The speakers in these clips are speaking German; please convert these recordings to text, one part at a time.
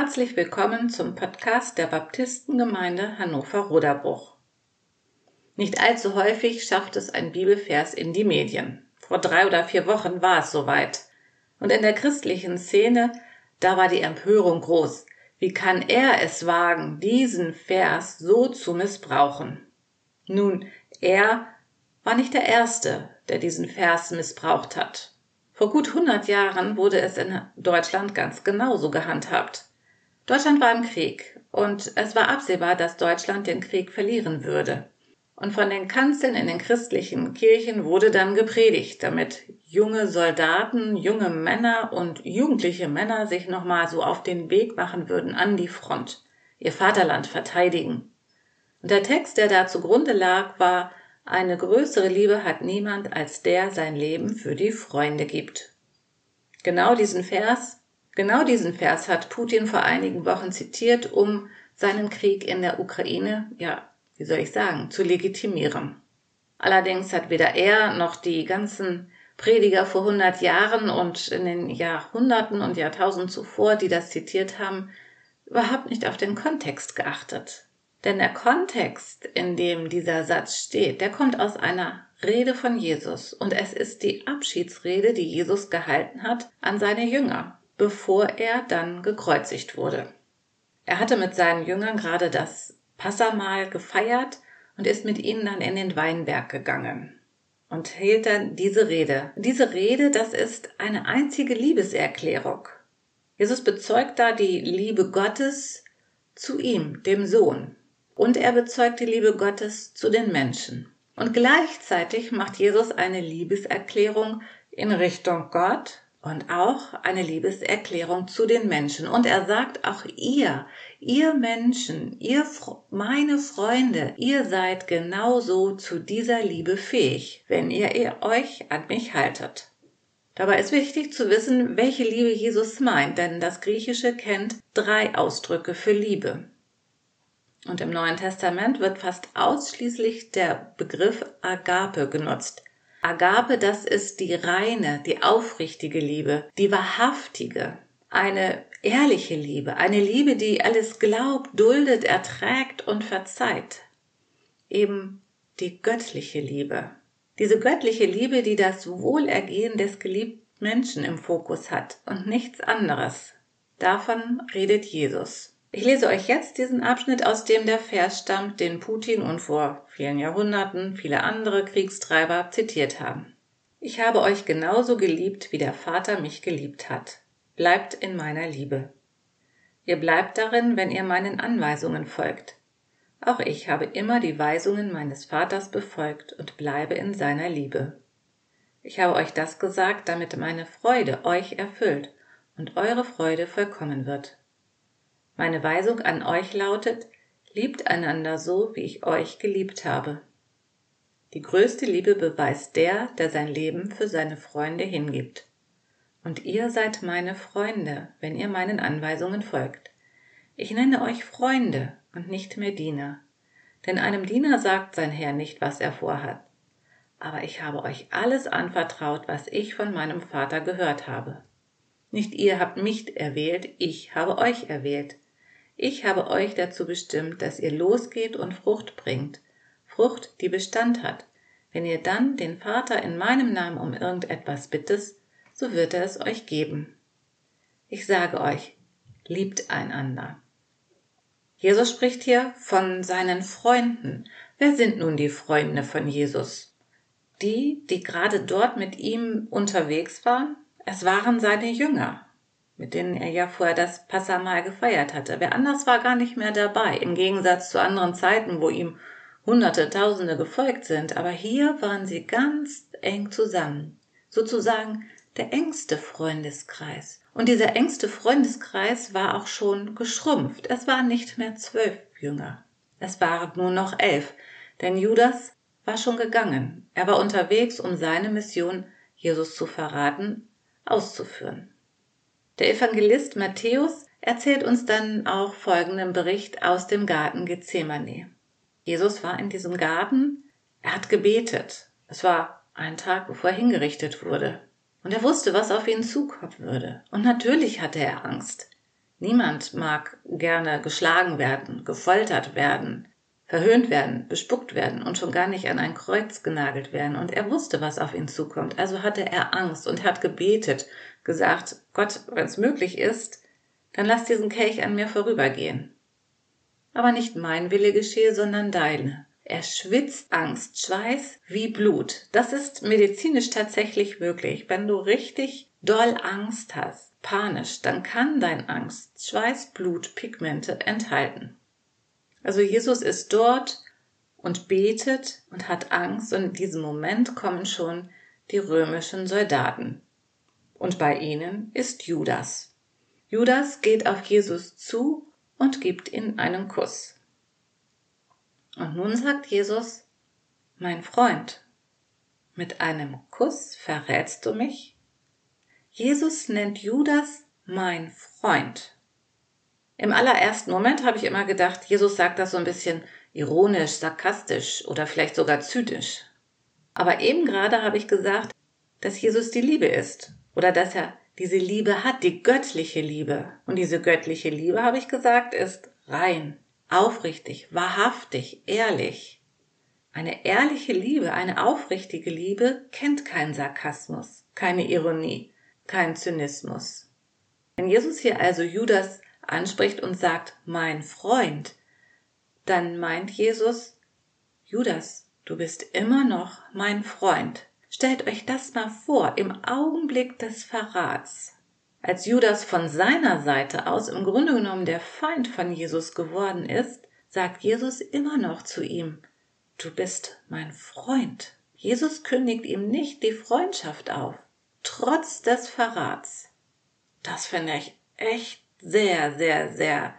Herzlich willkommen zum Podcast der Baptistengemeinde Hannover-Roderbruch. Nicht allzu häufig schafft es ein Bibelvers in die Medien. Vor drei oder vier Wochen war es soweit. Und in der christlichen Szene, da war die Empörung groß. Wie kann er es wagen, diesen Vers so zu missbrauchen? Nun, er war nicht der Erste, der diesen Vers missbraucht hat. Vor gut 100 Jahren wurde es in Deutschland ganz genauso gehandhabt. Deutschland war im Krieg und es war absehbar, dass Deutschland den Krieg verlieren würde. Und von den Kanzeln in den christlichen Kirchen wurde dann gepredigt, damit junge Soldaten, junge Männer und jugendliche Männer sich nochmal so auf den Weg machen würden an die Front, ihr Vaterland verteidigen. Und der Text, der da zugrunde lag, war eine größere Liebe hat niemand, als der sein Leben für die Freunde gibt. Genau diesen Vers Genau diesen Vers hat Putin vor einigen Wochen zitiert, um seinen Krieg in der Ukraine, ja, wie soll ich sagen, zu legitimieren. Allerdings hat weder er noch die ganzen Prediger vor 100 Jahren und in den Jahrhunderten und Jahrtausenden zuvor, die das zitiert haben, überhaupt nicht auf den Kontext geachtet. Denn der Kontext, in dem dieser Satz steht, der kommt aus einer Rede von Jesus und es ist die Abschiedsrede, die Jesus gehalten hat an seine Jünger bevor er dann gekreuzigt wurde. Er hatte mit seinen Jüngern gerade das Passamahl gefeiert und ist mit ihnen dann in den Weinberg gegangen und hielt dann diese Rede. Diese Rede, das ist eine einzige Liebeserklärung. Jesus bezeugt da die Liebe Gottes zu ihm, dem Sohn. Und er bezeugt die Liebe Gottes zu den Menschen. Und gleichzeitig macht Jesus eine Liebeserklärung in Richtung Gott und auch eine Liebeserklärung zu den Menschen. Und er sagt auch ihr, ihr Menschen, ihr, meine Freunde, ihr seid genauso zu dieser Liebe fähig, wenn ihr, ihr euch an mich haltet. Dabei ist wichtig zu wissen, welche Liebe Jesus meint, denn das Griechische kennt drei Ausdrücke für Liebe. Und im Neuen Testament wird fast ausschließlich der Begriff Agape genutzt. Agape, das ist die reine, die aufrichtige Liebe, die wahrhaftige, eine ehrliche Liebe, eine Liebe, die alles glaubt, duldet, erträgt und verzeiht. Eben die göttliche Liebe. Diese göttliche Liebe, die das Wohlergehen des geliebten Menschen im Fokus hat und nichts anderes. Davon redet Jesus. Ich lese euch jetzt diesen Abschnitt, aus dem der Vers stammt, den Putin und vor vielen Jahrhunderten viele andere Kriegstreiber zitiert haben. Ich habe euch genauso geliebt, wie der Vater mich geliebt hat. Bleibt in meiner Liebe. Ihr bleibt darin, wenn ihr meinen Anweisungen folgt. Auch ich habe immer die Weisungen meines Vaters befolgt und bleibe in seiner Liebe. Ich habe euch das gesagt, damit meine Freude euch erfüllt und eure Freude vollkommen wird. Meine Weisung an euch lautet, liebt einander so, wie ich euch geliebt habe. Die größte Liebe beweist der, der sein Leben für seine Freunde hingibt. Und ihr seid meine Freunde, wenn ihr meinen Anweisungen folgt. Ich nenne euch Freunde und nicht mehr Diener. Denn einem Diener sagt sein Herr nicht, was er vorhat. Aber ich habe euch alles anvertraut, was ich von meinem Vater gehört habe. Nicht ihr habt mich erwählt, ich habe euch erwählt ich habe euch dazu bestimmt, dass ihr losgeht und Frucht bringt, Frucht, die Bestand hat. Wenn ihr dann den Vater in meinem Namen um irgendetwas bittet, so wird er es euch geben. Ich sage euch, liebt einander. Jesus spricht hier von seinen Freunden. Wer sind nun die Freunde von Jesus? Die, die gerade dort mit ihm unterwegs waren? Es waren seine Jünger mit denen er ja vorher das Passamal gefeiert hatte. Wer anders war gar nicht mehr dabei, im Gegensatz zu anderen Zeiten, wo ihm Hunderte, Tausende gefolgt sind. Aber hier waren sie ganz eng zusammen. Sozusagen der engste Freundeskreis. Und dieser engste Freundeskreis war auch schon geschrumpft. Es waren nicht mehr zwölf Jünger. Es waren nur noch elf. Denn Judas war schon gegangen. Er war unterwegs, um seine Mission, Jesus zu verraten, auszuführen. Der Evangelist Matthäus erzählt uns dann auch folgenden Bericht aus dem Garten Gethsemane. Jesus war in diesem Garten, er hat gebetet. Es war ein Tag, bevor er hingerichtet wurde. Und er wusste, was auf ihn zukommen würde. Und natürlich hatte er Angst. Niemand mag gerne geschlagen werden, gefoltert werden, verhöhnt werden, bespuckt werden und schon gar nicht an ein Kreuz genagelt werden. Und er wusste, was auf ihn zukommt. Also hatte er Angst und hat gebetet, gesagt, Gott, wenn es möglich ist, dann lass diesen Kelch an mir vorübergehen. Aber nicht mein Wille geschehe, sondern deine. Er schwitzt Angst, Schweiß wie Blut. Das ist medizinisch tatsächlich möglich. Wenn du richtig doll Angst hast, panisch, dann kann dein Angst Schweiß, Blut, Pigmente enthalten. Also Jesus ist dort und betet und hat Angst und in diesem Moment kommen schon die römischen Soldaten. Und bei ihnen ist Judas. Judas geht auf Jesus zu und gibt ihm einen Kuss. Und nun sagt Jesus, mein Freund, mit einem Kuss verrätst du mich? Jesus nennt Judas mein Freund. Im allerersten Moment habe ich immer gedacht, Jesus sagt das so ein bisschen ironisch, sarkastisch oder vielleicht sogar zynisch. Aber eben gerade habe ich gesagt, dass Jesus die Liebe ist oder dass er diese Liebe hat, die göttliche Liebe. Und diese göttliche Liebe, habe ich gesagt, ist rein, aufrichtig, wahrhaftig, ehrlich. Eine ehrliche Liebe, eine aufrichtige Liebe kennt keinen Sarkasmus, keine Ironie, keinen Zynismus. Wenn Jesus hier also Judas anspricht und sagt, mein Freund, dann meint Jesus, Judas, du bist immer noch mein Freund. Stellt euch das mal vor, im Augenblick des Verrats, als Judas von seiner Seite aus im Grunde genommen der Feind von Jesus geworden ist, sagt Jesus immer noch zu ihm, du bist mein Freund. Jesus kündigt ihm nicht die Freundschaft auf, trotz des Verrats. Das finde ich echt sehr, sehr, sehr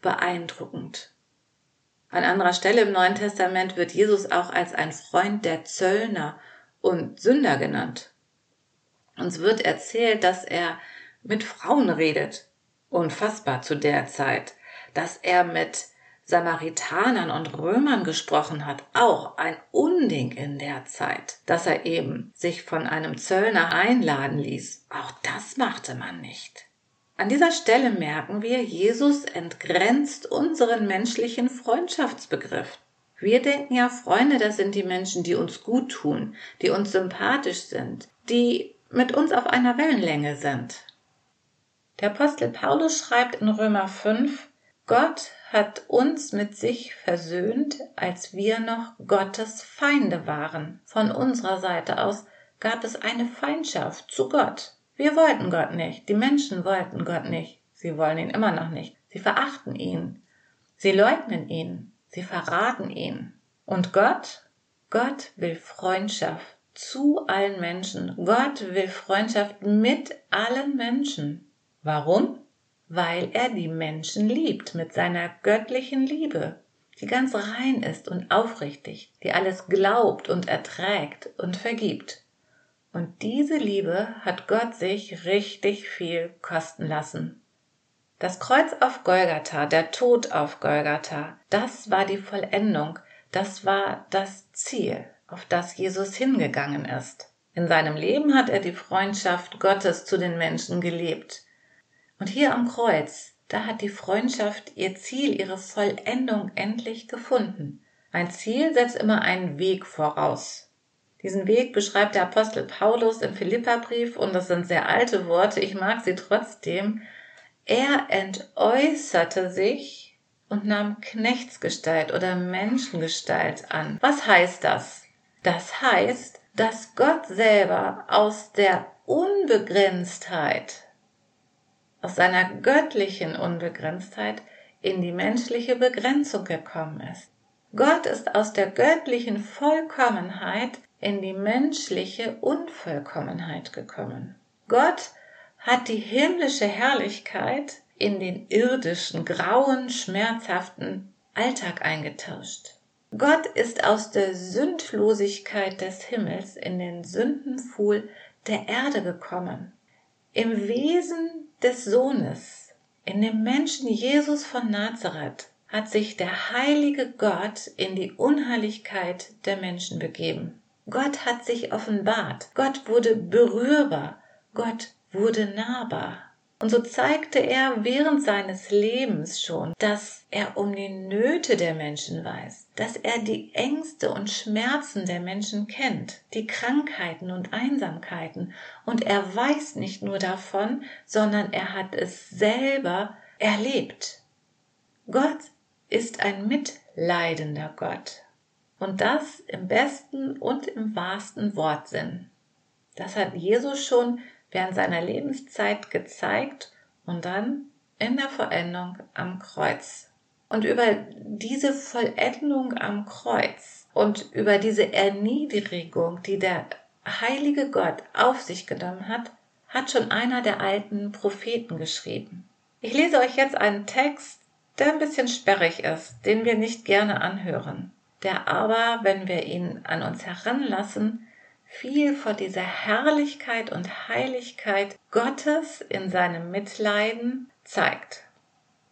beeindruckend. An anderer Stelle im Neuen Testament wird Jesus auch als ein Freund der Zöllner und Sünder genannt. Uns wird erzählt, dass er mit Frauen redet, unfassbar zu der Zeit, dass er mit Samaritanern und Römern gesprochen hat, auch ein Unding in der Zeit, dass er eben sich von einem Zöllner einladen ließ, auch das machte man nicht. An dieser Stelle merken wir, Jesus entgrenzt unseren menschlichen Freundschaftsbegriff. Wir denken ja, Freunde, das sind die Menschen, die uns gut tun, die uns sympathisch sind, die mit uns auf einer Wellenlänge sind. Der Apostel Paulus schreibt in Römer 5, Gott hat uns mit sich versöhnt, als wir noch Gottes Feinde waren. Von unserer Seite aus gab es eine Feindschaft zu Gott. Wir wollten Gott nicht, die Menschen wollten Gott nicht, sie wollen ihn immer noch nicht, sie verachten ihn, sie leugnen ihn, sie verraten ihn. Und Gott? Gott will Freundschaft zu allen Menschen. Gott will Freundschaft mit allen Menschen. Warum? Weil er die Menschen liebt mit seiner göttlichen Liebe, die ganz rein ist und aufrichtig, die alles glaubt und erträgt und vergibt. Und diese Liebe hat Gott sich richtig viel kosten lassen. Das Kreuz auf Golgatha, der Tod auf Golgatha, das war die Vollendung, das war das Ziel, auf das Jesus hingegangen ist. In seinem Leben hat er die Freundschaft Gottes zu den Menschen gelebt. Und hier am Kreuz, da hat die Freundschaft ihr Ziel, ihre Vollendung endlich gefunden. Ein Ziel setzt immer einen Weg voraus. Diesen Weg beschreibt der Apostel Paulus im Philipperbrief und das sind sehr alte Worte, ich mag sie trotzdem. Er entäußerte sich und nahm Knechtsgestalt oder Menschengestalt an. Was heißt das? Das heißt, dass Gott selber aus der Unbegrenztheit, aus seiner göttlichen Unbegrenztheit in die menschliche Begrenzung gekommen ist. Gott ist aus der göttlichen Vollkommenheit in die menschliche Unvollkommenheit gekommen. Gott hat die himmlische Herrlichkeit in den irdischen, grauen, schmerzhaften Alltag eingetauscht. Gott ist aus der Sündlosigkeit des Himmels in den Sündenpfuhl der Erde gekommen. Im Wesen des Sohnes, in dem Menschen Jesus von Nazareth, hat sich der heilige Gott in die Unheiligkeit der Menschen begeben. Gott hat sich offenbart. Gott wurde berührbar. Gott wurde nahbar. Und so zeigte er während seines Lebens schon, dass er um die Nöte der Menschen weiß, dass er die Ängste und Schmerzen der Menschen kennt, die Krankheiten und Einsamkeiten. Und er weiß nicht nur davon, sondern er hat es selber erlebt. Gott ist ein mitleidender Gott. Und das im besten und im wahrsten Wortsinn. Das hat Jesus schon während seiner Lebenszeit gezeigt und dann in der Vollendung am Kreuz. Und über diese Vollendung am Kreuz und über diese Erniedrigung, die der heilige Gott auf sich genommen hat, hat schon einer der alten Propheten geschrieben. Ich lese euch jetzt einen Text, der ein bisschen sperrig ist, den wir nicht gerne anhören, der aber, wenn wir ihn an uns heranlassen, viel vor dieser Herrlichkeit und Heiligkeit Gottes in seinem Mitleiden zeigt.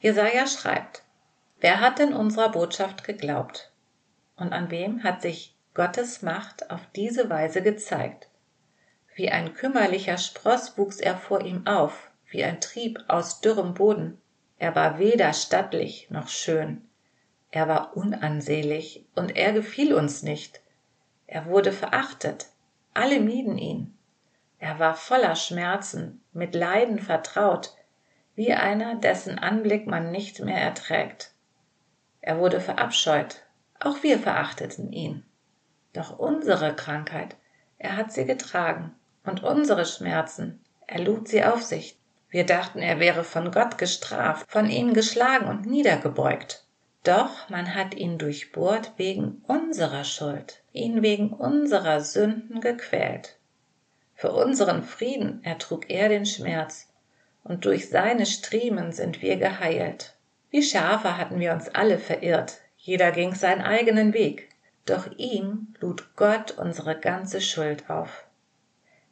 Jesaja schreibt, Wer hat denn unserer Botschaft geglaubt? Und an wem hat sich Gottes Macht auf diese Weise gezeigt? Wie ein kümmerlicher Spross wuchs er vor ihm auf, wie ein Trieb aus dürrem Boden. Er war weder stattlich noch schön. Er war unansehlich und er gefiel uns nicht. Er wurde verachtet, alle mieden ihn. Er war voller Schmerzen, mit Leiden vertraut, wie einer, dessen Anblick man nicht mehr erträgt. Er wurde verabscheut, auch wir verachteten ihn. Doch unsere Krankheit, er hat sie getragen, und unsere Schmerzen, er lud sie auf sich. Wir dachten, er wäre von Gott gestraft, von ihm geschlagen und niedergebeugt. Doch man hat ihn durchbohrt wegen unserer Schuld, ihn wegen unserer Sünden gequält. Für unseren Frieden ertrug er den Schmerz, und durch seine Striemen sind wir geheilt. Wie Schafe hatten wir uns alle verirrt, jeder ging seinen eigenen Weg, doch ihm lud Gott unsere ganze Schuld auf.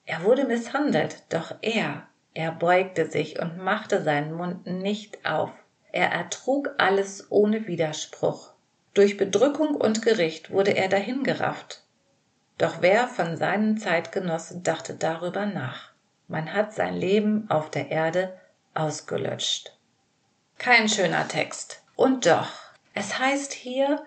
Er wurde misshandelt, doch er, er beugte sich und machte seinen Mund nicht auf. Er ertrug alles ohne Widerspruch. Durch Bedrückung und Gericht wurde er dahingerafft. Doch wer von seinen Zeitgenossen dachte darüber nach? Man hat sein Leben auf der Erde ausgelöscht. Kein schöner Text. Und doch, es heißt hier,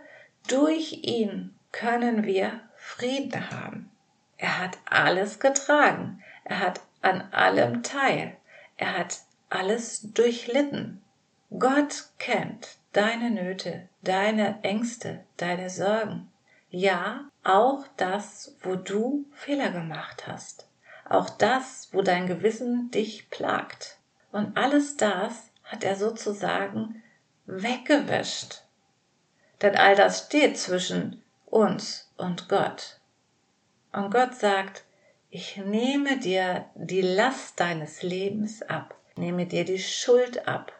durch ihn können wir Frieden haben. Er hat alles getragen. Er hat an allem teil. Er hat alles durchlitten. Gott kennt deine Nöte, deine Ängste, deine Sorgen. Ja, auch das, wo du Fehler gemacht hast. Auch das, wo dein Gewissen dich plagt. Und alles das hat er sozusagen weggewischt. Denn all das steht zwischen uns und Gott. Und Gott sagt, ich nehme dir die Last deines Lebens ab, nehme dir die Schuld ab.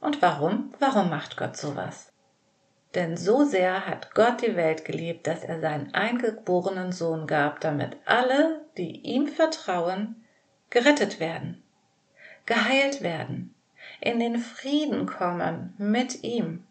Und warum? Warum macht Gott sowas? Denn so sehr hat Gott die Welt geliebt, dass er seinen eingeborenen Sohn gab, damit alle, die ihm vertrauen, gerettet werden, geheilt werden, in den Frieden kommen mit ihm,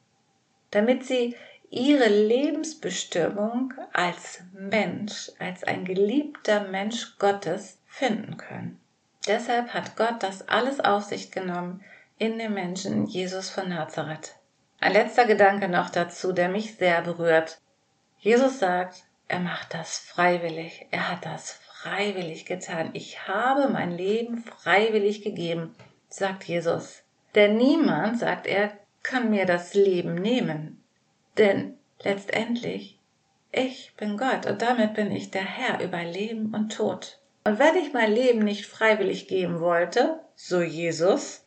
damit sie ihre Lebensbestimmung als Mensch, als ein geliebter Mensch Gottes finden können. Deshalb hat Gott das alles auf sich genommen, in dem Menschen Jesus von Nazareth. Ein letzter Gedanke noch dazu, der mich sehr berührt. Jesus sagt, er macht das freiwillig. Er hat das freiwillig getan. Ich habe mein Leben freiwillig gegeben, sagt Jesus. Denn niemand, sagt er, kann mir das Leben nehmen. Denn letztendlich, ich bin Gott und damit bin ich der Herr über Leben und Tod. Und wenn ich mein Leben nicht freiwillig geben wollte, so Jesus,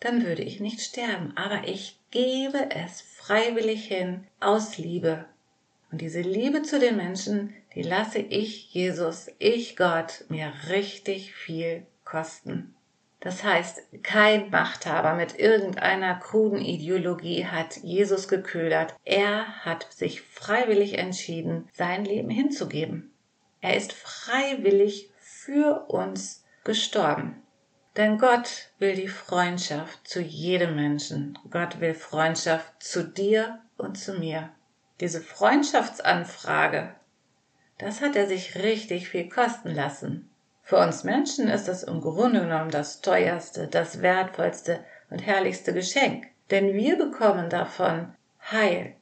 dann würde ich nicht sterben, aber ich gebe es freiwillig hin aus Liebe. Und diese Liebe zu den Menschen, die lasse ich Jesus, ich Gott, mir richtig viel kosten. Das heißt, kein Machthaber mit irgendeiner kruden Ideologie hat Jesus geködert. Er hat sich freiwillig entschieden, sein Leben hinzugeben. Er ist freiwillig für uns gestorben. Denn Gott will die Freundschaft zu jedem Menschen. Gott will Freundschaft zu dir und zu mir. Diese Freundschaftsanfrage, das hat er sich richtig viel kosten lassen. Für uns Menschen ist es im Grunde genommen das teuerste, das wertvollste und herrlichste Geschenk, denn wir bekommen davon Heil,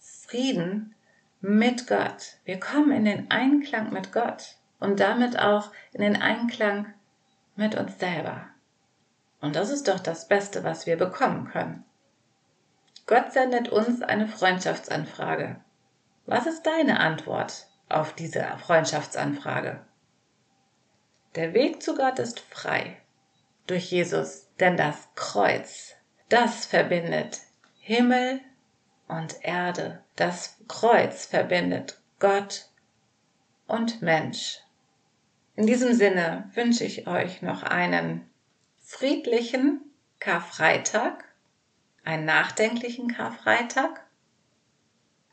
Frieden mit Gott. Wir kommen in den Einklang mit Gott und damit auch in den Einklang mit uns selber. Und das ist doch das Beste, was wir bekommen können. Gott sendet uns eine Freundschaftsanfrage. Was ist deine Antwort auf diese Freundschaftsanfrage? Der Weg zu Gott ist frei durch Jesus, denn das Kreuz, das verbindet Himmel und Erde. Das Kreuz verbindet Gott und Mensch. In diesem Sinne wünsche ich euch noch einen friedlichen Karfreitag, einen nachdenklichen Karfreitag.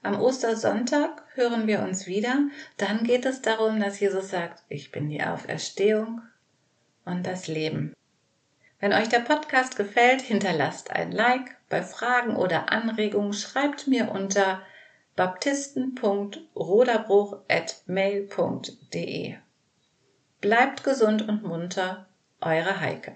Am Ostersonntag hören wir uns wieder. Dann geht es darum, dass Jesus sagt, ich bin die Auferstehung und das Leben. Wenn euch der Podcast gefällt, hinterlasst ein Like. Bei Fragen oder Anregungen schreibt mir unter baptisten.roderbruch.mail.de. Bleibt gesund und munter, eure Heike.